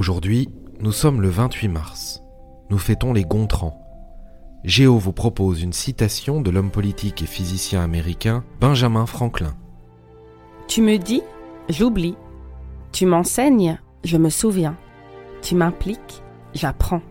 Aujourd'hui, nous sommes le 28 mars. Nous fêtons les Gontrans. Géo vous propose une citation de l'homme politique et physicien américain Benjamin Franklin. Tu me dis, j'oublie. Tu m'enseignes, je me souviens. Tu m'impliques, j'apprends.